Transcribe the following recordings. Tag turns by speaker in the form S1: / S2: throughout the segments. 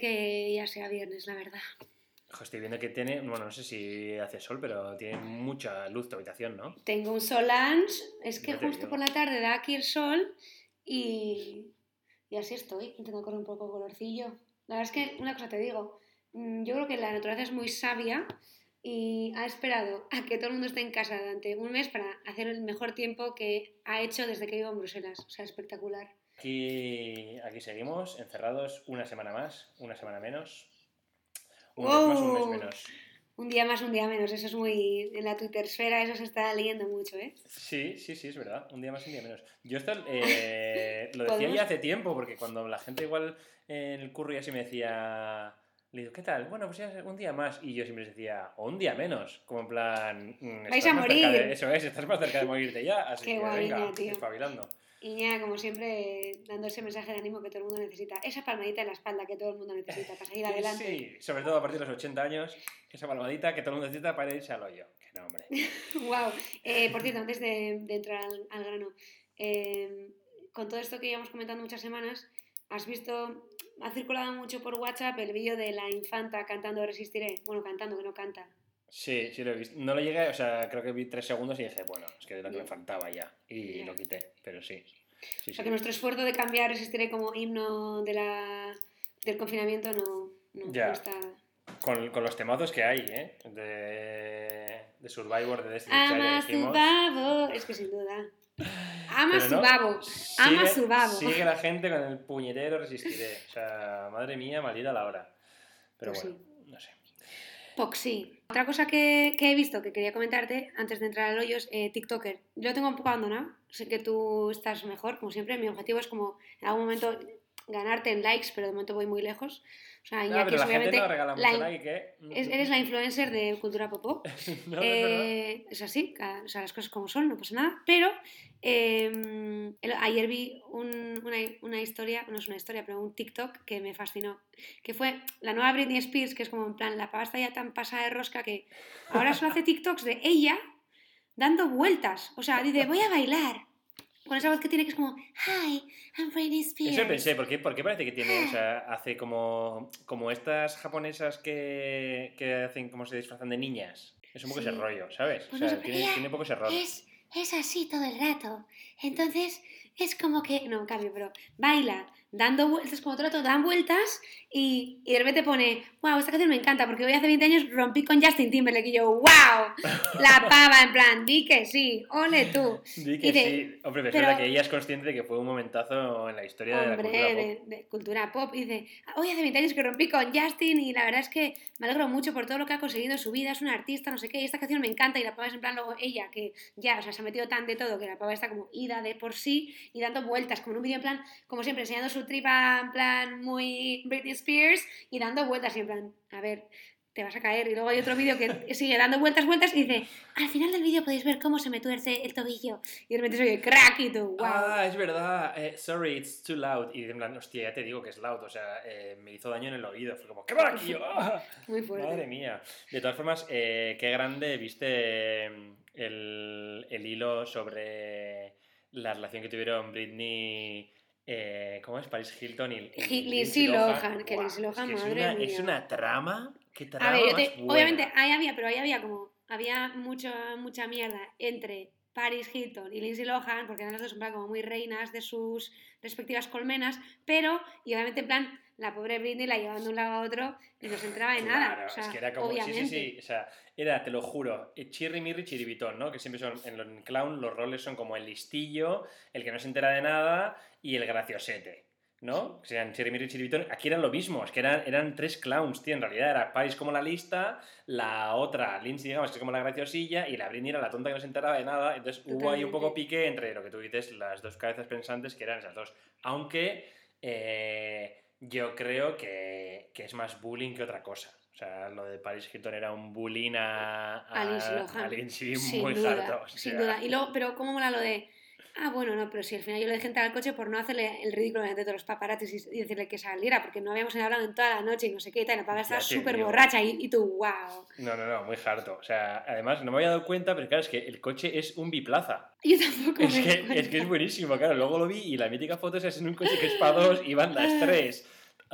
S1: que ya sea viernes, la verdad.
S2: Ojo, estoy viendo que tiene, bueno, no sé si hace sol, pero tiene mucha luz tu habitación, ¿no?
S1: Tengo un Solange, es que justo
S2: digo.
S1: por la tarde da aquí el sol y, y así estoy, intentando correr un poco de colorcillo. La verdad es que una cosa te digo, mm, yo creo que la naturaleza es muy sabia y ha esperado a que todo el mundo esté en casa durante un mes para hacer el mejor tiempo que ha hecho desde que vivo en Bruselas. O sea, espectacular.
S2: Aquí, aquí seguimos, encerrados una semana más, una semana menos. Un mes más, un mes menos.
S1: Un día más, un día menos, eso es muy... En la Twittersfera eso se está leyendo mucho, ¿eh?
S2: Sí, sí, sí, es verdad. Un día más, un día menos. Yo esto eh, lo decía
S1: Podemos-
S2: ya hace tiempo, porque cuando la gente igual en el curro ya me decía... Le digo, ¿qué tal? Bueno, pues ya un día más. Y yo siempre les decía, o un día menos. Como en plan... mm,
S1: Vais a morir.
S2: de- eso es, estás más cerca de morirte ya. Así
S1: Qué
S2: que
S1: guay,
S2: venga,
S1: tío.
S2: espabilando.
S1: Y ya, como siempre, dando ese mensaje de ánimo que todo el mundo necesita. Esa palmadita en la espalda que todo el mundo necesita para seguir adelante.
S2: Sí, sobre todo a partir de los 80 años, esa palmadita que todo el mundo necesita para irse al hoyo. Que no, hombre.
S1: wow. Eh, por cierto, antes de, de entrar al, al grano, eh, con todo esto que íbamos comentando muchas semanas, has visto, ha circulado mucho por WhatsApp el vídeo de la infanta cantando Resistiré. Bueno, cantando, que no canta.
S2: Sí, sí lo he visto. No lo llegué, o sea, creo que vi tres segundos y dije, bueno, es que es lo que me
S1: Ya.
S2: faltaba ya. Y lo quité, pero sí. Sí,
S1: O sea,
S2: sí.
S1: que nuestro esfuerzo de cambiar Resistiré como himno de la, del confinamiento no, no, está...
S2: Con, con los temazos que hay, ¿eh? De, de Survivor, de Destiny
S1: Ama su
S2: dijimos.
S1: babo. Es que sin duda. Ama
S2: no,
S1: babo. Ama.
S2: Sigue la gente con el puñetero resistiré. O sea, madre mía, maldita la hora. Pero
S1: Pues
S2: bueno, no sé.
S1: Poxy. Otra cosa que, que he visto que quería comentarte antes de entrar al hoyo es eh, TikToker. Yo lo tengo un poco abandonado. Sé que tú estás mejor, como siempre. Mi objetivo es como en algún momento ganarte en likes, pero de momento voy muy lejos. O sea,
S2: No,
S1: Iñaki
S2: pero
S1: es
S2: la gente
S1: obviamente
S2: no regala mucho
S1: la
S2: like, ¿eh?
S1: es- eres la influencer de cultura popó.
S2: No.
S1: Eh, es así, o sea, las cosas como son, no pasa nada. Pero eh, el- ayer vi un- una, una historia, no es una historia, pero un TikTok que me fascinó. Que fue la nueva Britney Spears, que es como en plan, la pava está ya tan pasada de rosca que ahora solo hace TikToks de ella dando vueltas. O sea, dice, voy a bailar. Con esa voz que tiene que es como, Hi, I'm Britney Spears.
S2: Eso pensé, ¿por qué, por qué parece que tiene, o sea, hace como, como estas japonesas que, que hacen como se disfrazan de niñas? Es un poco
S1: Sí.
S2: ese rollo, ¿sabes?
S1: Pues
S2: o sea, tiene, tiene un poco ese rollo.
S1: Es, es así todo el rato. Entonces es como que, no, cambio, pero baila, dando vueltas, como todo el rato, dan vueltas y, y de repente pone, wow, esta canción me encanta porque hoy hace 20 años rompí con Justin Timberlake y yo, wow, la pava, en plan, di que sí, ole tú.
S2: Di que
S1: de-
S2: sí. Hombre, pero es verdad que ella es consciente de que fue un momentazo en la historia de la
S1: Hombre,
S2: cultura pop.
S1: de, de cultura pop. Y dice, hoy hace 20 años que rompí con Justin y la verdad es que me alegro mucho por todo lo que ha conseguido en su vida, es una artista, no sé qué, y esta canción me encanta y la pava es en plan luego ella, que ya, o sea, se ha metido tan de todo que la pava está como ida de por sí y dando vueltas, como en un vídeo en plan, como siempre, enseñando su tripa en plan muy Britney Spears y dando vueltas y en plan, a ver... Te vas a caer. Y luego hay otro vídeo que sigue dando vueltas, vueltas y dice: Al final del vídeo podéis ver cómo se me tuerce el tobillo. Y de repente se oye crack y tú, wow.
S2: Ah, es verdad. eh, sorry, it's too loud. Y en plan, hostia, ya te digo que es loud. O sea, eh, me hizo daño en el oído. Fue como, ¿qué? ¡Ah!
S1: Muy fuerte.
S2: Madre mía. De todas formas, eh, qué grande viste eh, el, el hilo sobre la relación que tuvieron Britney. Eh, ¿Cómo es? Paris Hilton y,
S1: Lindsay Lohan, que Lindsay Lohan,
S2: es que
S1: madre
S2: es, una,
S1: mía.
S2: es una trama. ¿Qué trama
S1: A ver, yo
S2: más
S1: te-
S2: buena.
S1: obviamente ahí había, pero ahí había como, había mucha, mucha mierda entre Paris Hilton y Lindsay Lohan, porque eran las dos en plan como muy reinas de sus respectivas colmenas, pero, y obviamente en plan, la pobre Britney la llevaban de un lado a otro y no se enteraba de nada.
S2: Claro,
S1: O sea,
S2: es que era como,
S1: obviamente.
S2: sí, sí, sí, o sea, era, te lo juro, eh, chirri, mirri, chiribitón, ¿no? Que siempre son, en los en clown los roles son como el listillo, el que no se entera de nada y el graciosete, ¿no? Que sean chirri, mirri, chiribitón. Aquí era lo mismo, es que eran, eran tres clowns, tío, en realidad era Paris como la lista, la otra, Lindsay, digamos, que es como la graciosilla, y la Britney era la tonta que no se enteraba de nada, entonces hubo ahí un poco pique entre lo que tú dices, las dos cabezas pensantes, que eran esas dos, aunque... eh, yo creo que, que es más bullying que otra cosa. O sea, lo de Paris Hilton era un bullying a,
S1: a Lindsay Lohan.
S2: a Lindsay
S1: sin
S2: muy
S1: duda,
S2: harto. o
S1: sin duda. Y luego, pero cómo mola lo de, ah, bueno, no, pero si al final yo le dejé entrar al coche por no hacerle el ridículo delante de todos los paparazzis y, decirle que saliera, porque no habíamos hablado en toda la noche y no sé qué y tal, y la pava
S2: te
S1: súper borracha y, y tú, wow.
S2: No, no, no, muy harto. O sea, además no me había dado cuenta, pero claro, es que el coche es un biplaza.
S1: Yo tampoco
S2: Es
S1: me
S2: que, es que es buenísimo, claro. Luego lo vi y la mítica foto es en un coche que es para dos y van las tres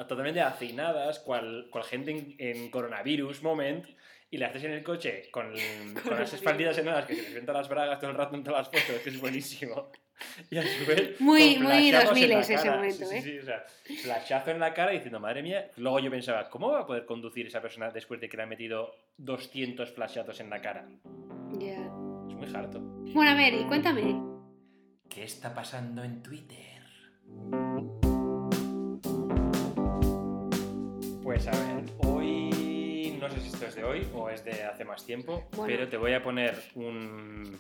S2: totalmente hacinadas, cual, cual gente en, en coronavirus moment, y le haces en el coche con, con las espalditas en las que se les las bragas todo el rato en todas las fotos, que es buenísimo. Y a su vez,
S1: Muy, muy
S2: flashazos en
S1: 2000
S2: la
S1: ese momento,
S2: sí,
S1: ¿eh?
S2: Sí, sí, o sea, flashazo en la cara diciendo, madre mía. Luego yo pensaba, ¿cómo va a poder conducir esa persona después de que le han metido 200 flashazos en la cara?
S1: Ya.
S2: Es muy harto.
S1: Bueno, a ver, y cuéntame.
S2: ¿Qué está pasando en Twitter? Pues a ver, no sé si esto es de hoy o es de hace más tiempo,
S1: Bueno.
S2: pero te voy a poner un,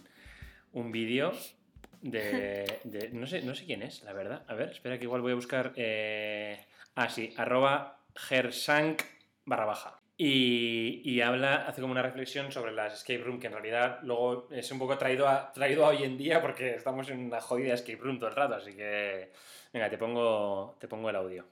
S2: un vídeo de, de- no, sé, no sé quién es, la verdad. A ver, espera que igual voy a buscar... eh, ah, sí, arroba gersank barra baja. Y, y habla, hace como una reflexión sobre las escape room, que en realidad luego es un poco traído a, traído a hoy en día porque estamos en una jodida escape room todo el rato, así que... Venga, te pongo, te pongo el audio.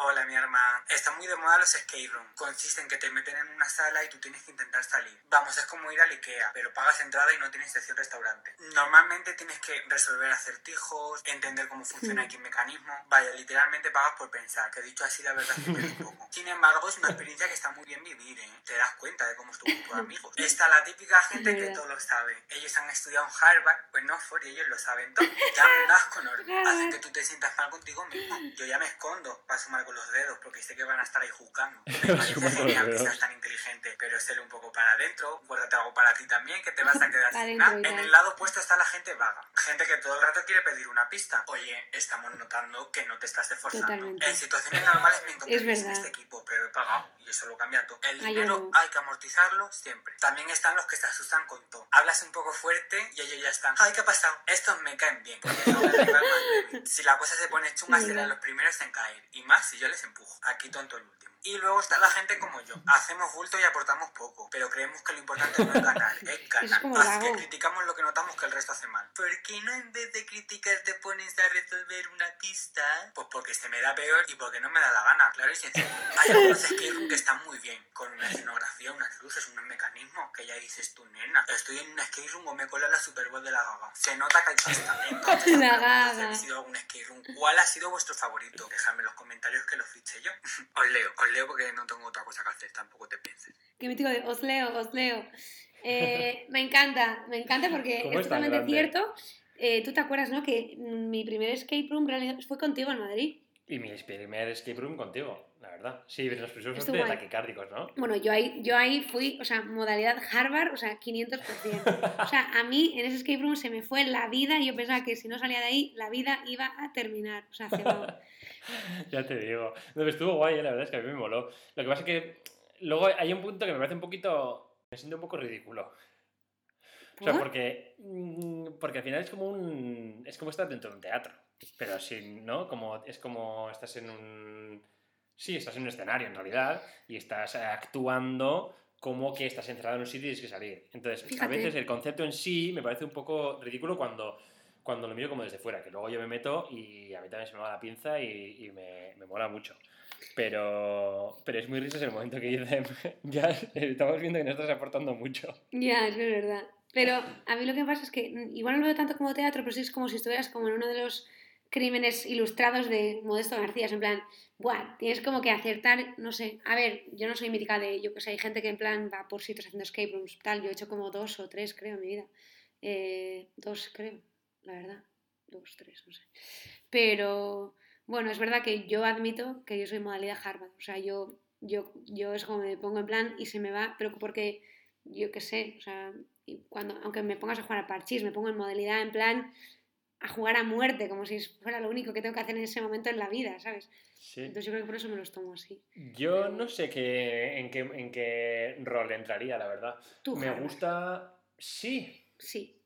S3: Hola, mi hermana. Está muy de moda los escape room. Consiste en que te meten en una sala y tú tienes que intentar salir. Vamos, es como ir al Ikea, pero pagas entrada y no tienes sección restaurante. Normalmente tienes que resolver acertijos, entender cómo funciona aquí el mecanismo. Vaya, literalmente pagas por pensar, que dicho así la verdad es que pierdes un poco. Sin embargo, es una experiencia que está muy bien vivir, ¿eh? Te das cuenta de cómo estuvo con tus amigos. Está la típica gente que todo lo sabe. Ellos han estudiado en Harvard, pues no, y ellos lo saben todo. Ya un asco enorme. Hacen que tú te sientas mal contigo mismo. Yo ya me escondo, paso mal con los dedos, porque sé que van a estar ahí juzgando. Me parece genial que seas tan inteligente, pero séle un poco para adentro, guárdate algo para ti también, que te vas a quedar sin nada. En el lado opuesto está la gente vaga. Gente que todo el rato quiere pedir una pista. Oye, estamos notando que no te estás esforzando.
S1: Totalmente.
S3: En situaciones normales me encontré
S1: Es
S3: en este equipo, pero he pagado y eso lo cambia todo. El dinero hay que amortizarlo siempre. También están los que se asustan con todo. Hablas un poco fuerte y ellos ya están. Ay, ¿qué ha pasado? Estos me caen bien. porque no me más. Si la cosa se pone chunga, serán los primeros en caer. Y más si yo les empujo. Aquí tonto el último. Y luego está la gente como yo. Hacemos bulto y aportamos poco. Pero creemos que lo importante no es ganar, es ganar.
S1: Es
S3: Así que criticamos lo que notamos que el resto hace mal. ¿Por qué no en vez de criticar te pones a resolver una pista? Pues porque se me da peor y porque no me da la gana. Claro y sencillo. Hay algunos que están muy bien. Con una escenografía, unas luces, unos mecanismos. Que ya dices tú, nena. Estoy en un escape room o me cola la Super Bowl de la gaga. Se nota que hay pasta. Entonces,
S1: La gaga.
S3: si habéis ido a algún escape room. ¿Cuál ha sido vuestro favorito? Dejadme en los comentarios que lo fiché yo. Os leo, os leo porque no tengo otra cosa que hacer. Tampoco te pienses.
S1: Qué mítico de os leo, os leo. Eh, me encanta, me encanta porque
S2: ¿Cómo
S1: es totalmente
S2: grande?
S1: cierto. Eh, Tú te acuerdas, ¿no? Que mi primer escape room fue contigo en Madrid.
S2: Y mi primer escape room contigo, verdad. Sí, los primeros
S1: Estuvo
S2: de taquicárdicos, ¿no?
S1: Bueno, yo ahí, yo ahí fui, o sea, modalidad Harvard, o sea, 500%. O sea, a mí en ese escape room se me fue la vida y yo pensaba que si no salía de ahí, la vida iba a terminar. O sea.
S2: Ya te digo. No, estuvo guay, eh, la verdad es que a mí me moló. Lo que pasa es que luego hay un punto que me parece un poquito. Me siento un poco ridículo. O sea,
S1: ¿Por?
S2: porque. mm, Porque al final es como un. Es como estar dentro de un teatro. Pero así, ¿no? Como, es como estás en un. Sí, estás en un escenario en realidad. Y estás actuando como que estás encerrado en un sitio y tienes que salir. Entonces, a veces el concepto en sí me parece un poco ridículo cuando. Cuando lo miro como desde fuera, que luego yo me meto y a mí también se me va la pinza y, y me, me mola mucho. Pero, pero es muy risa el momento que dicen, ya estamos viendo que no estás aportando mucho.
S1: Ya, es verdad. Pero a mí lo que pasa es que mm, igual no lo veo tanto como teatro, pero sí es como si estuvieras como en uno de los crímenes ilustrados de Modesto García. En plan, buah, tienes como que acertar, no sé. A ver, yo no soy mítica de, yo que hay gente que en plan va por sitios haciendo escape rooms, tal. Yo he hecho como dos o tres, creo, en mi vida. Eh, dos, creo, la verdad. Dos, tres, no sé. Pero, bueno, es verdad que yo admito que yo soy modalidad Harvard. O sea, yo, yo, yo es como me pongo en plan y se me va, pero porque yo qué sé, o sea, cuando, aunque me pongas a jugar a parchís, me pongo en modalidad en plan a jugar a muerte, como si fuera lo único que tengo que hacer en ese momento en la vida, ¿sabes?
S2: Sí.
S1: Entonces yo creo que por eso me los tomo así.
S2: Yo no sé qué, en, qué, en qué rol entraría, la verdad.
S1: Tú,
S2: Me
S1: Harvard.
S2: gusta... Sí.
S1: Sí.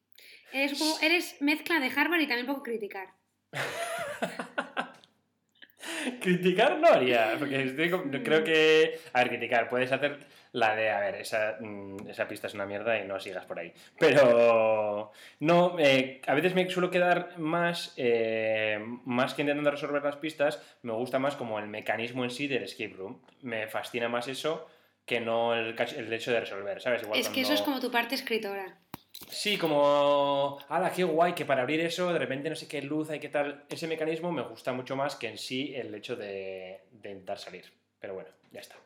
S1: Eres, un poco- eres mezcla de Harvard y también un poco criticar.
S2: criticar no haría, porque estoy creo que... A ver, criticar, puedes hacer la de, a ver, esa, mm, esa pista es una mierda y no sigas por ahí. Pero no, eh, a veces me suelo quedar más, eh, más que intentando resolver las pistas, me gusta más como el mecanismo en sí del escape room. Me fascina más eso que no el, el hecho de resolver, ¿sabes? Igual
S1: es que eso es como tu parte escritora.
S2: Sí, como, ¡hala, qué guay! Que para abrir eso, de repente no sé qué luz hay, qué tal. Ese mecanismo me gusta mucho más que en sí el hecho de, de intentar salir. Pero bueno, ya está.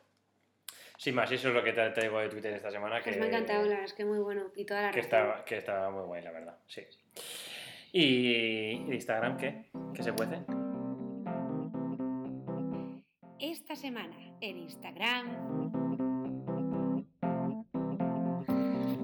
S2: Sin más, eso es lo que te traigo de Twitter esta semana. Que,
S1: Pues me ha encantado, la verdad es que muy bueno. Y toda la
S2: que,
S1: razón.
S2: estaba, que estaba muy guay, la verdad. Sí. ¿Y ¿y Instagram qué? ¿Qué se puede?
S1: Esta semana en Instagram.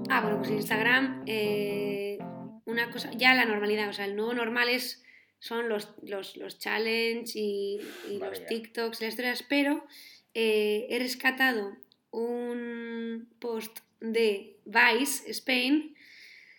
S1: Ah, bueno, pues en Instagram, eh, una cosa, ya la normalidad, o sea, el nuevo normal es, son los, los, los challenge y, los. TikToks, las historias, pero eh, he rescatado un post de Vice Spain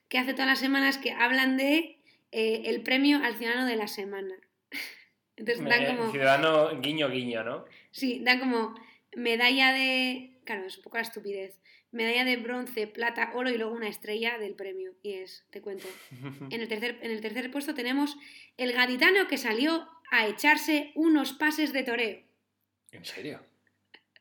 S1: que hace todas las semanas que hablan de eh, el premio al ciudadano de la semana. Entonces dan como...
S2: Ciudadano guiño guiño, ¿no?
S1: Sí, dan como medalla de. Claro, es un poco la estupidez. Medalla de bronce, plata, oro y luego una estrella del premio. Y es, te cuento. En el tercer, en el tercer puesto tenemos el gaditano que salió a echarse unos pases de toreo.
S2: ¿En serio?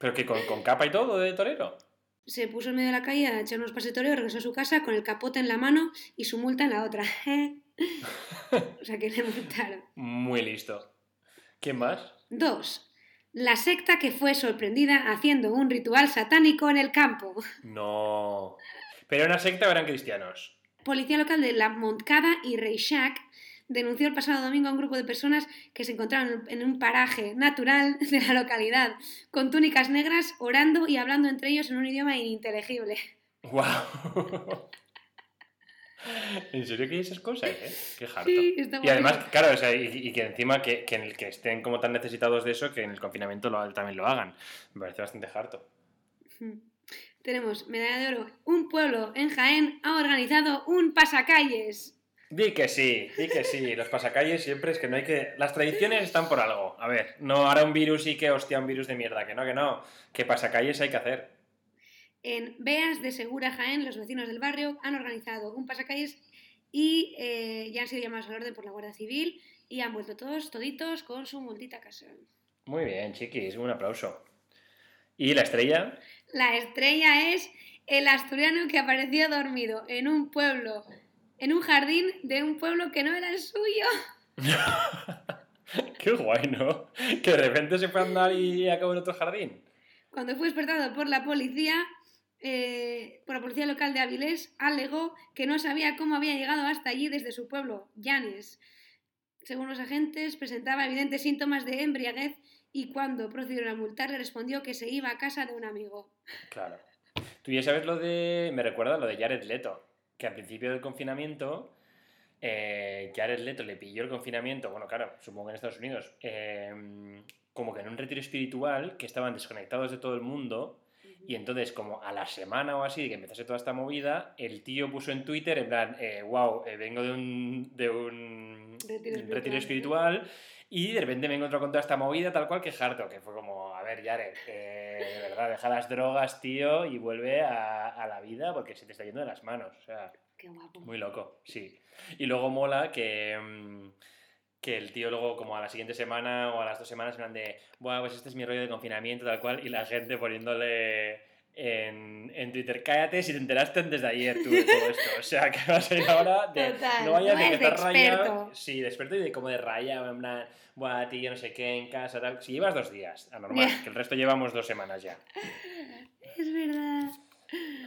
S2: ¿Pero que con, con capa y todo de torero?
S1: Se puso en medio de la calle a echar unos pases de regresó a su casa con el capote en la mano y su multa en la otra. o sea que le multaron.
S2: Muy listo. ¿Quién más?
S1: 2. La secta que fue sorprendida haciendo un ritual satánico en el campo.
S2: No. ¿Pero una secta eran cristianos?
S1: Policía local de La Montcada y Reixac denunció el pasado domingo a un grupo de personas que se encontraban en un paraje natural de la localidad, con túnicas negras, orando y hablando entre ellos en un idioma ininteligible.
S2: ¡Guau! ¿En serio que hay esas cosas, eh? Qué harto.
S1: Sí,
S2: Y además, claro, o sea, y, y que encima que, que, en el que estén como tan necesitados de eso, que en el confinamiento lo, también lo hagan. Me parece bastante harto.
S1: Tenemos medalla de oro. Un pueblo en Jaén ha organizado un pasacalles.
S2: Di que sí, di que sí. Los pasacalles siempre es que no hay que... Las tradiciones están por algo. A ver, no ahora un virus y que hostia, un virus de mierda. Que no, que no. Que pasacalles hay que hacer.
S1: En Beas de Segura Jaén, los vecinos del barrio han organizado un pasacalles y eh, ya han sido llamados al orden por la Guardia Civil y han vuelto todos, toditos, con su multita casa.
S2: Muy bien, chiquis. Un aplauso. ¿Y la estrella?
S1: La estrella es el asturiano que apareció dormido en un pueblo, en un jardín de un pueblo que no era el suyo.
S2: Qué guay, ¿no? Que de repente se fue a andar y acabó en otro jardín.
S1: Cuando fue despertado por la policía, eh, por la policía local de Avilés, alegó que no sabía cómo había llegado hasta allí desde su pueblo, Llanes. Según los agentes, presentaba evidentes síntomas de embriaguez y cuando procedieron a multarle respondió que se iba a casa de un amigo.
S2: Claro. Tú ya sabes lo de. Me recuerda lo de Jared Leto. Que al principio del confinamiento. eh, Jared Leto le pilló el confinamiento. Bueno, claro, supongo que en Estados Unidos. eh, como que en un retiro espiritual. Que estaban desconectados de todo el mundo. Y entonces, como a la semana o así de que empezase toda esta movida, el tío puso en Twitter, en plan, eh, wow, eh, vengo de un, de un
S1: Retiro
S2: un retiro
S1: espiritual.
S2: Y de repente me encuentro con toda esta movida, tal cual que harto, que fue como, a ver, Jared, eh, de verdad, deja las drogas, tío, y vuelve a, a la vida porque se te está yendo de las manos. O sea,
S1: Qué guapo.
S2: muy loco, sí. Y luego mola que, mm, que el tío luego como a la siguiente semana o a las dos semanas me de, bueno, pues este es mi rollo de confinamiento, tal cual, y la gente poniéndole en, en Twitter, cállate si te enteraste antes de ayer tú de todo esto. O sea, que vas a ir ahora de,
S1: Total,
S2: no vayas
S1: no
S2: de que estás rayado. Sí, de experto y de como de raya, en plan, buah, tío, no sé qué, en casa, tal. Si llevas dos días, anormal, que el resto llevamos dos semanas ya.
S1: Es verdad.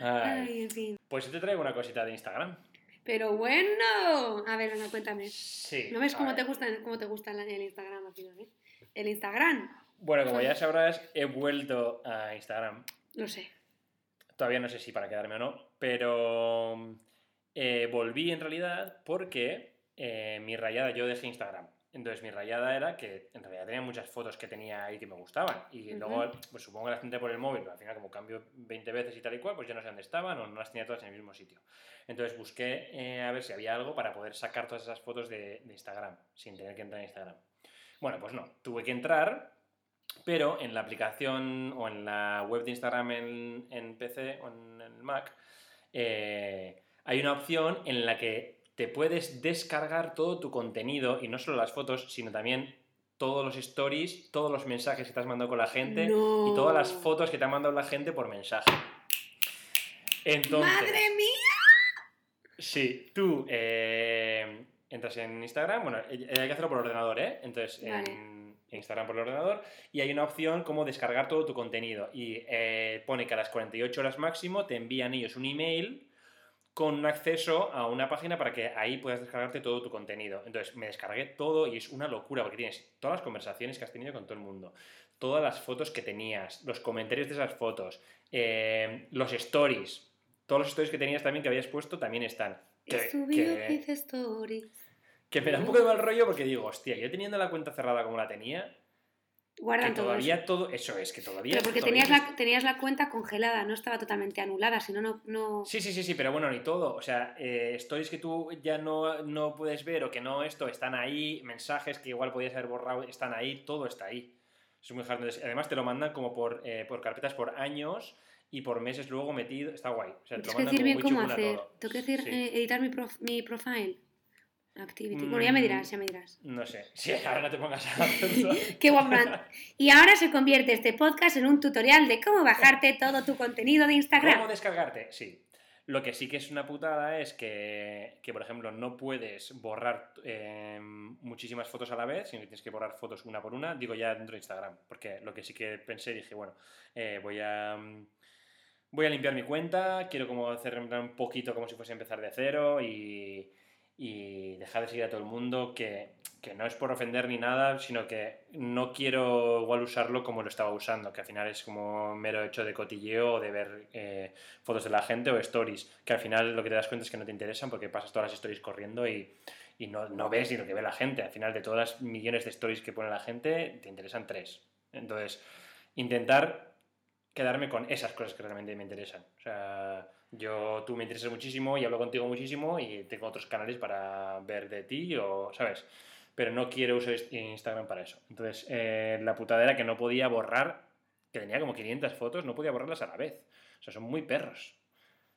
S2: Ay.
S1: Ay, en fin.
S2: Pues yo te traigo una cosita de Instagram.
S1: Pero bueno. A ver, Ana, cuéntame.
S2: Sí.
S1: ¿No ves cómo
S2: ver.
S1: te gusta, cómo te gusta el, el Instagram al final, eh? El Instagram.
S2: Bueno, como ya sabrás, he vuelto a Instagram.
S1: Lo sé.
S2: Todavía no sé si para quedarme o no, pero eh, volví en realidad porque eh, mi rayada, yo dejé Instagram. Entonces mi rayada era que en realidad tenía muchas fotos que tenía ahí que me gustaban. Y luego, pues supongo que las por el móvil, pero al final como cambio 20 veces y tal y cual, pues ya no sé dónde estaban o no las tenía todas en el mismo sitio. Entonces busqué eh, a ver si había algo para poder sacar todas esas fotos de, de Instagram, sin tener que entrar en Instagram. Bueno, pues no, tuve que entrar, pero en la aplicación o en la web de Instagram en, en PC o en el Mac, eh, hay una opción en la que te puedes descargar todo tu contenido y no solo las fotos, sino también todos los stories, todos los mensajes que te has mandado con la gente
S1: No.
S2: y todas las fotos que te ha mandado la gente por mensaje. Entonces,
S1: ¡Madre mía!
S2: Sí, tú eh, entras en Instagram, bueno, eh, hay que hacerlo por ordenador, ¿eh? Entonces,
S1: Vale.
S2: en Instagram por el ordenador, y hay una opción como descargar todo tu contenido. Y eh, pone que a las 48 horas máximo te envían ellos un email con un acceso a una página para que ahí puedas descargarte todo tu contenido. Entonces me descargué todo y es una locura porque tienes todas las conversaciones que has tenido con todo el mundo, todas las fotos que tenías, los comentarios de esas fotos, eh, los stories, todos los stories que tenías también que habías puesto también están. Que,
S1: video
S2: que-
S1: stories.
S2: Que me da un poco de mal rollo porque digo, hostia, yo teniendo la cuenta cerrada como la tenía, que
S1: Guardan todo
S2: todavía
S1: eso.
S2: todo, eso es, que todavía...
S1: Pero porque
S2: todavía
S1: tenías la, tenías la cuenta congelada, no estaba totalmente anulada, si no, no...
S2: Sí, sí, sí, sí, pero bueno, ni todo. O sea, eh, stories que tú ya no, no puedes ver o que no esto, están ahí, mensajes que igual podías haber borrado, están ahí, todo está ahí. Es muy hard. Además te lo mandan como por, eh, por carpetas por años y por meses luego metido. Está guay. O sea, te
S1: Tienes
S2: lo
S1: que
S2: mandan
S1: decir bien
S2: como muy
S1: cómo hacer.
S2: todo.
S1: Tengo que decir,
S2: Sí.
S1: eh, editar mi, prof- mi profile. Activity. Bueno, ya me
S2: Mm.
S1: dirás, ya me dirás.
S2: No sé. Sí, ahora no te pongas a.
S1: Qué guapo. Y ahora se convierte este podcast en un tutorial de cómo bajarte todo tu contenido de
S2: ¿Cómo
S1: Instagram.
S2: descargarte? Sí. Lo que sí que es una putada es que, que, por ejemplo, no puedes borrar eh, muchísimas fotos a la vez, sino que tienes que borrar fotos una por una. Digo ya dentro de Instagram, porque lo que sí que pensé, dije, bueno, eh, voy a... mm, Voy a limpiar mi cuenta, quiero como hacer un poquito como si fuese a empezar de cero y, y dejar de seguir a todo el mundo, que, que no es por ofender ni nada, sino que no quiero igual usarlo como lo estaba usando, que al final es como mero hecho de cotilleo o de ver eh, fotos de la gente o stories, que al final lo que te das cuenta es que no te interesan porque pasas todas las stories corriendo y, y no, no ves ni lo que ve la gente. Al final de todas las millones de stories que pone la gente, te interesan tres. Entonces, intentar quedarme con esas cosas que realmente me interesan. O sea, yo, tú me interesas muchísimo y hablo contigo muchísimo y tengo otros canales para ver de ti o, ¿sabes? Pero no quiero usar Instagram para eso. Entonces, eh, la putada era que no podía borrar, que tenía como 500 fotos, no podía borrarlas a la vez. O sea, son muy perros.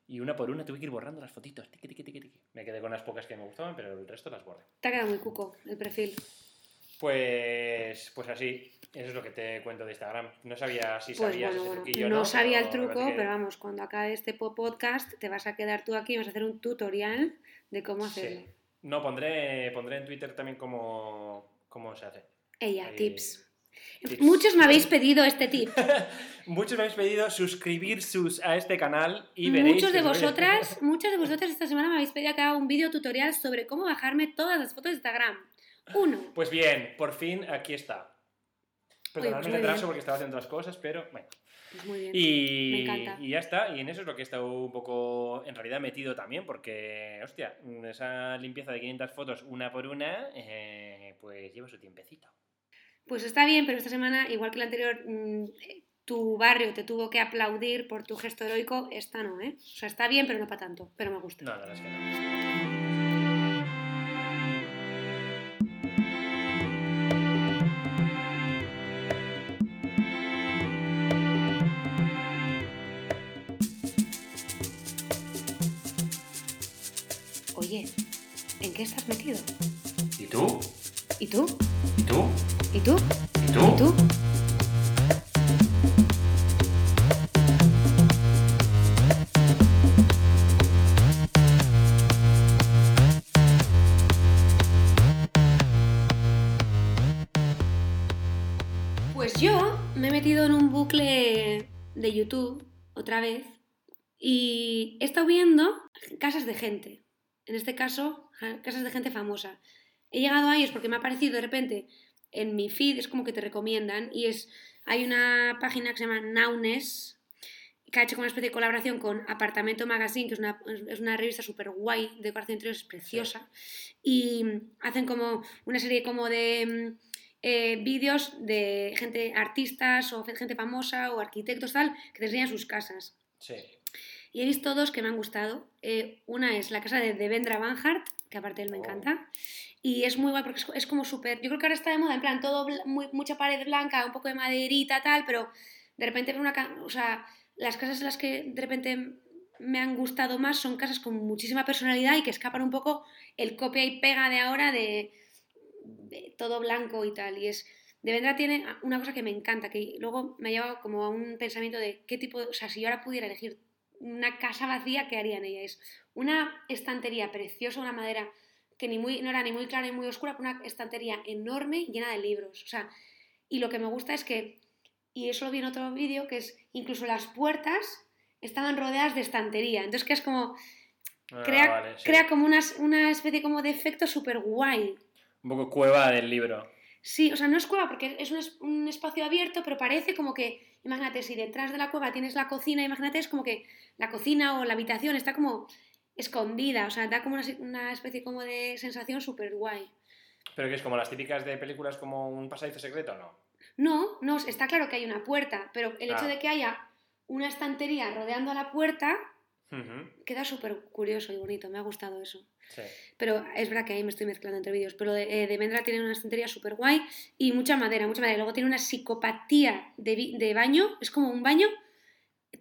S2: Y una por una tuve que ir borrando las fotitos. Tiqui, tiqui, tiqui. Me quedé con las pocas que me gustaban, pero el resto las borré.
S1: Te ha quedado muy cuco el perfil.
S2: Pues, pues así, eso es lo que te cuento de Instagram. No sabía si
S1: Pues
S2: sabías
S1: bueno,
S2: ese
S1: bueno,
S2: truquillo,
S1: no
S2: ¿no?
S1: sabía el truco,
S2: que-
S1: pero vamos, cuando acabe este po- podcast te vas a quedar tú aquí y vas a hacer un tutorial de cómo
S2: Sí.
S1: hacerlo.
S2: No, pondré, pondré en Twitter también cómo, cómo se hace.
S1: Ella,
S2: Ahí-
S1: tips.
S2: tips.
S1: Muchos me habéis pedido este tip.
S2: Muchos me habéis pedido suscribir sus a este canal y veréis.
S1: Muchos de vosotras, muchos de vosotras esta semana me habéis pedido que haga un vídeo tutorial sobre cómo bajarme todas las fotos de Instagram. Uno.
S2: Pues bien, por fin aquí está. Perdonadme
S1: pues
S2: el retraso porque estaba haciendo otras cosas, pero bueno.
S1: Pues muy bien.
S2: Y,
S1: Me encanta.
S2: y ya está, y en eso es lo que he estado un poco, en realidad, metido también, porque, hostia, esa limpieza de 500 fotos una por una, eh, pues lleva su tiempecito.
S1: Pues está bien, pero esta semana, igual que la anterior, mm, tu barrio te tuvo que aplaudir por tu gesto heroico, esta no, ¿eh? O sea, está bien, pero no para tanto, pero me gusta.
S2: No, la verdad es que no.
S1: Metido?
S2: ¿Y tú?
S1: ¿Y tú?
S2: ¿Y tú?
S1: ¿Y tú?
S2: ¿Y
S1: ¿Y
S2: tú?
S1: tú? Pues yo me he metido en un bucle de YouTube otra vez y he estado viendo casas de gente. En este caso, casas de gente famosa. He llegado a ellos porque me ha aparecido de repente en mi feed, es como que te recomiendan, y es, hay una página que se llama Naunes, que ha hecho como una especie de colaboración con Apartamento Magazine, que es una, es una revista súper guay, de decoración interior, es preciosa, y hacen como una serie como de mm, eh, vídeos de gente, artistas o gente famosa o arquitectos tal, que te enseñan sus casas.
S2: Sí.
S1: Y he visto dos que me han gustado. Eh, una es la casa de Devendra Banhart, que aparte él me
S2: Oh.
S1: encanta. Y es muy guay porque es, es como súper. Yo creo que ahora está de moda, en plan, todo muy- mucha pared blanca, un poco de maderita, tal, pero de repente una. O sea, las casas en las que de repente me han gustado más son casas con muchísima personalidad y que escapan un poco el copia y pega de ahora de, de todo blanco y tal. Y es. Devendra tiene una cosa que me encanta, que luego me ha llevado como a un pensamiento de qué tipo. de- O sea, si yo ahora pudiera elegir una casa vacía, ¿qué haría en ella? Es una estantería preciosa, una madera que ni muy, no era ni muy clara ni muy oscura, pero una estantería enorme llena de libros. O sea, y lo que me gusta es que, y eso lo vi en otro vídeo, que es incluso las puertas estaban rodeadas de estantería. Entonces que es como...
S2: Ah,
S1: Crea,
S2: vale, sí.
S1: crea como una, una especie como de efecto súper guay.
S2: Un poco cueva del libro.
S1: Sí, o sea, no es cueva porque es un, es- un espacio abierto, pero parece como que, imagínate, si detrás de la cueva tienes la cocina, imagínate, es como que la cocina o la habitación está como escondida, o sea, da como una especie como de sensación súper guay.
S2: Pero que es como las típicas de películas como un pasadizo secreto, ¿no?
S1: No, no, está claro que hay una puerta, pero el hecho
S2: Ah.
S1: de que haya una estantería rodeando a la puerta Queda súper curioso y bonito, me ha gustado eso.
S2: Sí.
S1: Pero es verdad que ahí me estoy mezclando entre vídeos. Pero de, eh, de Vendra tiene una estantería súper guay y mucha madera, mucha madera. Luego tiene una psicopatía de, de baño, es como un baño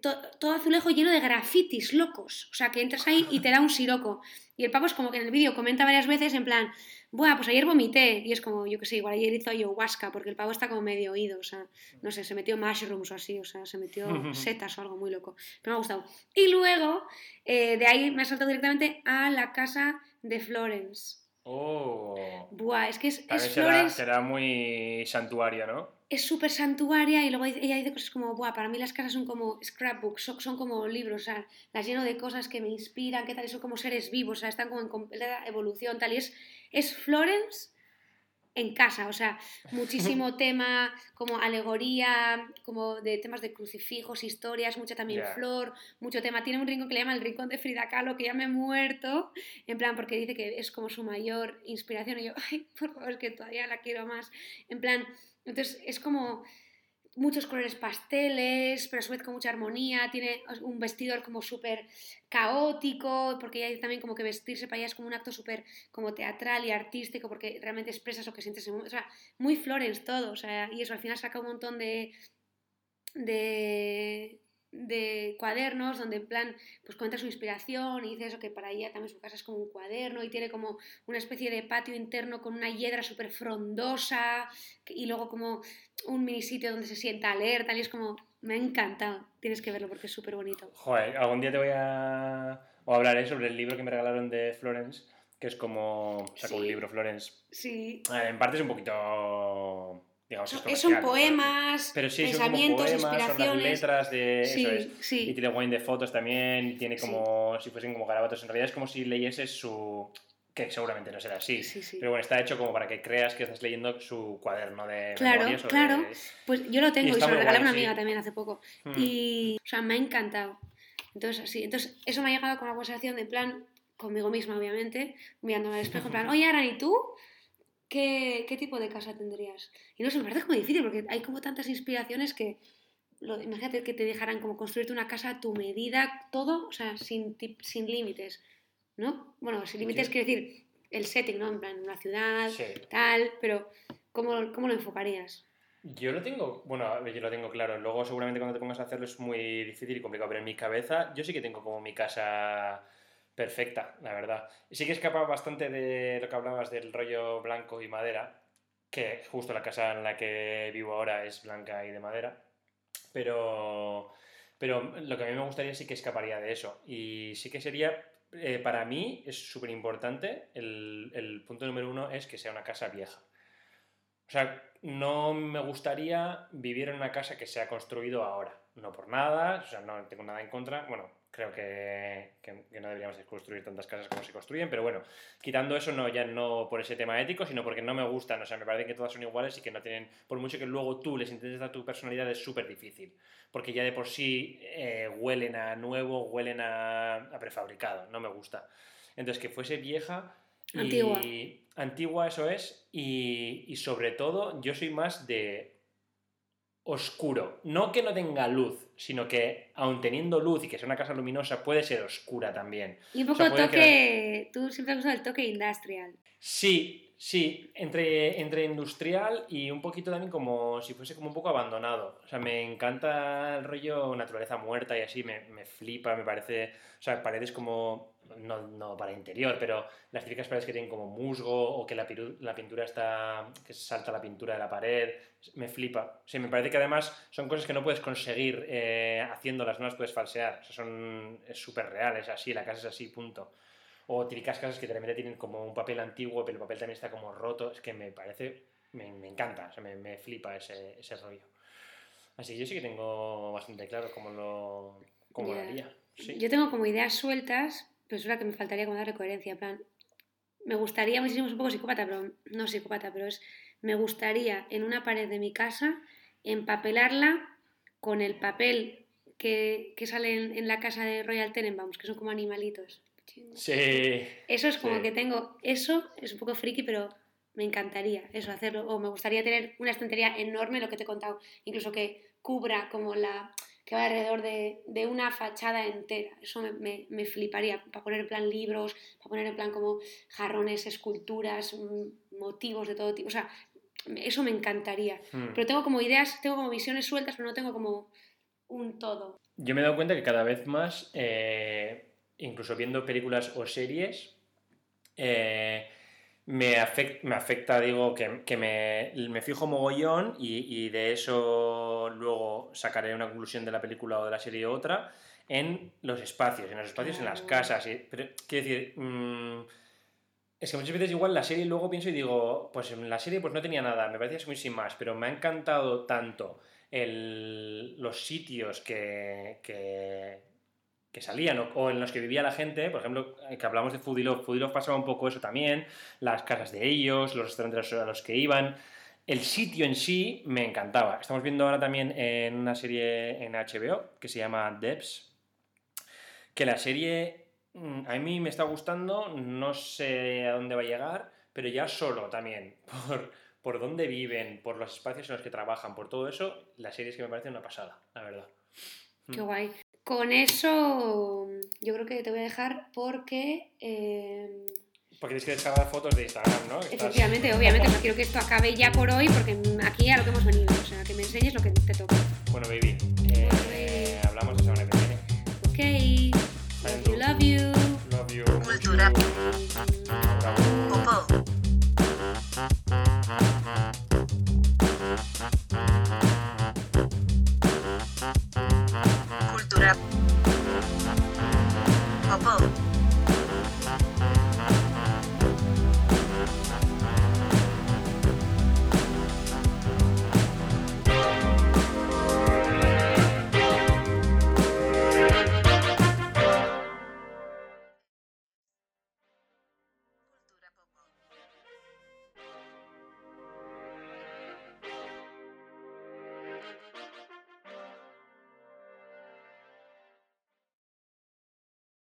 S1: to- todo azulejo lleno de grafitis locos. O sea, que entras ahí y te da un siroco. Y el pavo es como que en el vídeo comenta varias veces en plan, Buah, pues ayer vomité. Y es como, yo que sé, igual ayer hizo ayahuasca, porque el pavo está como medio oído. O sea, no sé, se metió mushrooms o así, o sea, se metió setas o algo muy loco. Pero me ha gustado. Y luego, eh, de ahí me ha saltado directamente a la casa de Florence.
S2: Oh.
S1: Buah, es que es, es
S2: será,
S1: Florence,
S2: será muy santuario, ¿no?
S1: Es súper santuaria y luego ella dice cosas como, Buah, para mí las casas son como scrapbooks, son, son como libros, o sea, las lleno de cosas que me inspiran, que tal, y son como seres vivos, o sea, están como en completa evolución, tal, y es, es Florence en casa, o sea, muchísimo tema como alegoría, como de temas de crucifijos, historias, mucha también flor, mucho tema. Tiene un rincón que le llama el rincón de Frida Kahlo, que ya me he muerto, en plan, porque dice que es como su mayor inspiración, y yo, ay, por favor, es que todavía la quiero más, en plan, entonces es como muchos colores pasteles, pero a su vez con mucha armonía, tiene un vestidor como súper caótico, porque ella también como que vestirse para ella es como un acto súper como teatral y artístico, porque realmente expresas lo que sientes o sea, muy Florence todo, o sea, y eso al final saca un montón de, de, de cuadernos donde en plan pues cuenta su inspiración y dice eso que para ella también su casa es como un cuaderno y tiene como una especie de patio interno con una hiedra súper frondosa y luego como un mini sitio donde se sienta a leer tal y es como me ha encantado. Tienes que verlo porque es súper bonito
S2: Joder, algún día te voy a... O hablaré sobre el libro que me regalaron de Florence, que es como... Sacó un libro Florence.
S1: sí.
S2: Eh, En parte es un poquito... Digamos, es
S1: son, son poemas
S2: Pero sí, son como
S1: pensamientos
S2: son las
S1: inspiraciones
S2: letras de...
S1: sí
S2: Eso es. Y
S1: sí
S2: tiene wine de fotos también, y tiene
S1: Sí.
S2: como si fuesen como garabatos. En realidad es como si leyeses su... que seguramente no será así.
S1: sí, sí.
S2: Pero bueno, está hecho como para que creas que estás leyendo su cuaderno de
S1: Claro,
S2: memorias o de-
S1: claro. Pues yo lo tengo y,
S2: está
S1: se lo regalé a una
S2: sí.
S1: amiga también hace poco.
S2: Mm.
S1: Y, o sea, me ha encantado. Entonces, sí, entonces eso me ha llegado con una conversación de plan, conmigo misma, obviamente, mirándome al espejo, en plan, oye, Aran, ¿y tú? ¿Qué, qué tipo de casa tendrías? Y no sé, me parece como difícil porque hay como tantas inspiraciones que, lo- imagínate que te dejaran como construirte una casa a tu medida, todo, o sea, sin, sin límites, ¿no? Bueno, sin límites
S2: Sí.
S1: quiero decir el setting, ¿no? En plan, una ciudad,
S2: Sí.
S1: tal, pero ¿cómo, cómo lo enfocarías?
S2: Yo lo tengo, bueno, yo lo tengo claro. Luego seguramente cuando te pongas a hacerlo es muy difícil y complicado, pero en mi cabeza yo sí que tengo como mi casa perfecta, la verdad. Y sí que escapa bastante de lo que hablabas del rollo blanco y madera, que justo la casa en la que vivo ahora es blanca y de madera, pero, pero lo que a mí me gustaría sí que escaparía de eso. Y sí que sería, eh, para mí es súper importante, el, el punto número uno es que sea una casa vieja. O sea, no me gustaría vivir en una casa que se ha construido ahora. No por nada, o sea, no tengo nada en contra. Bueno, creo que, que- que no deberíamos de construir tantas casas como se construyen, pero bueno, quitando eso, no ya no por ese tema ético, sino porque no me gustan. O sea, me parece que todas son iguales y que no tienen. Por mucho que luego tú les intentes dar tu personalidad, es súper difícil. Porque ya de por sí eh, huelen a nuevo, huelen a, a prefabricado. No me gusta. Entonces, que fuese vieja. y-
S1: Antigua.
S2: Antigua, eso es. Y, y sobre todo, yo soy más de oscuro. No que no tenga luz, sino que, aun teniendo luz y que sea una casa luminosa, puede ser oscura también.
S1: Y un
S2: O
S1: poco
S2: sea, puede
S1: toque, tú siempre has usado el toque industrial.
S2: Sí, sí, entre, entre industrial y un poquito también como si fuese como un poco abandonado. O sea, me encanta el rollo naturaleza muerta y así, me, me flipa, me parece. O sea, paredes como no, no para interior, pero las típicas paredes que tienen como musgo o que la, pintura está, que salta la pintura de la pared, me flipa. Sí, me parece que además son cosas que no puedes conseguir eh, haciéndolas, no las puedes falsear. O sea, son, súper real, es así, la casa es así, punto. O típicas casas que de repente tienen como un papel antiguo, pero el papel también está como roto. Es que me parece, me, me encanta, o sea, me, me flipa ese, ese rollo. Así que yo sí que tengo bastante claro cómo lo, cómo lo haría. Sí.
S1: Yo tengo como ideas sueltas, pero es que me faltaría como darle coherencia. En plan, me gustaría, muchísimo, es un poco psicópata, pero no psicópata, pero es, me gustaría en una pared de mi casa empapelarla con el papel que, que sale en, en la casa de Royal Tenenbaums, que son como animalitos.
S2: Sí.
S1: Eso es como
S2: Sí.
S1: que tengo, eso es un poco friki, pero me encantaría eso hacerlo. O me gustaría tener una estantería enorme, lo que te he contado, incluso que cubra como la que va alrededor de, de una fachada entera. Eso me, me- me fliparía, para poner en plan libros, para poner en plan como jarrones, esculturas, mm, motivos de todo tipo. O sea, eso me encantaría.
S2: Hmm.
S1: Pero tengo como ideas, tengo como visiones sueltas, pero no tengo como un todo.
S2: Yo me he dado cuenta que cada vez más, eh, incluso viendo películas o series, eh, me, afec- me afecta, digo, que, que me, me fijo mogollón y, y de eso luego sacaré una conclusión de la película o de la serie u otra en los espacios, en los espacios, en las
S1: Claro.
S2: casas. y- pero, quiero decir, mm, es que muchas veces igual la serie luego pienso y digo, pues en la serie pues no tenía nada, me parecía muy sin más, pero me ha encantado tanto el- los sitios que, que, que salían o, en los que vivía la gente, por ejemplo, eh, que hablamos de Foodie Love, Foodie Love pasaba un poco eso también, las casas de ellos, los restaurantes a los que iban, el sitio en sí me encantaba. Estamos viendo ahora también en una serie en HBO que se llama Debs, que la serie mm, a mí me está gustando, no sé a dónde va a llegar, pero ya solo también, por, por dónde viven, por los espacios en los que trabajan, por todo eso, la serie es que me parece una pasada, la verdad.
S1: Qué guay. Con eso yo creo que te voy a dejar porque... eh,
S2: Porque tienes que descargar fotos de Instagram, ¿no? Estás-
S1: Efectivamente, obviamente, o sea, quiero que esto acabe ya por hoy porque aquí a lo que hemos venido, o sea, que me enseñes lo que te toca.
S2: Bueno, baby, eh,
S1: baby.
S2: hablamos la semana que viene.
S1: Ok, love you, love you.
S2: Love you.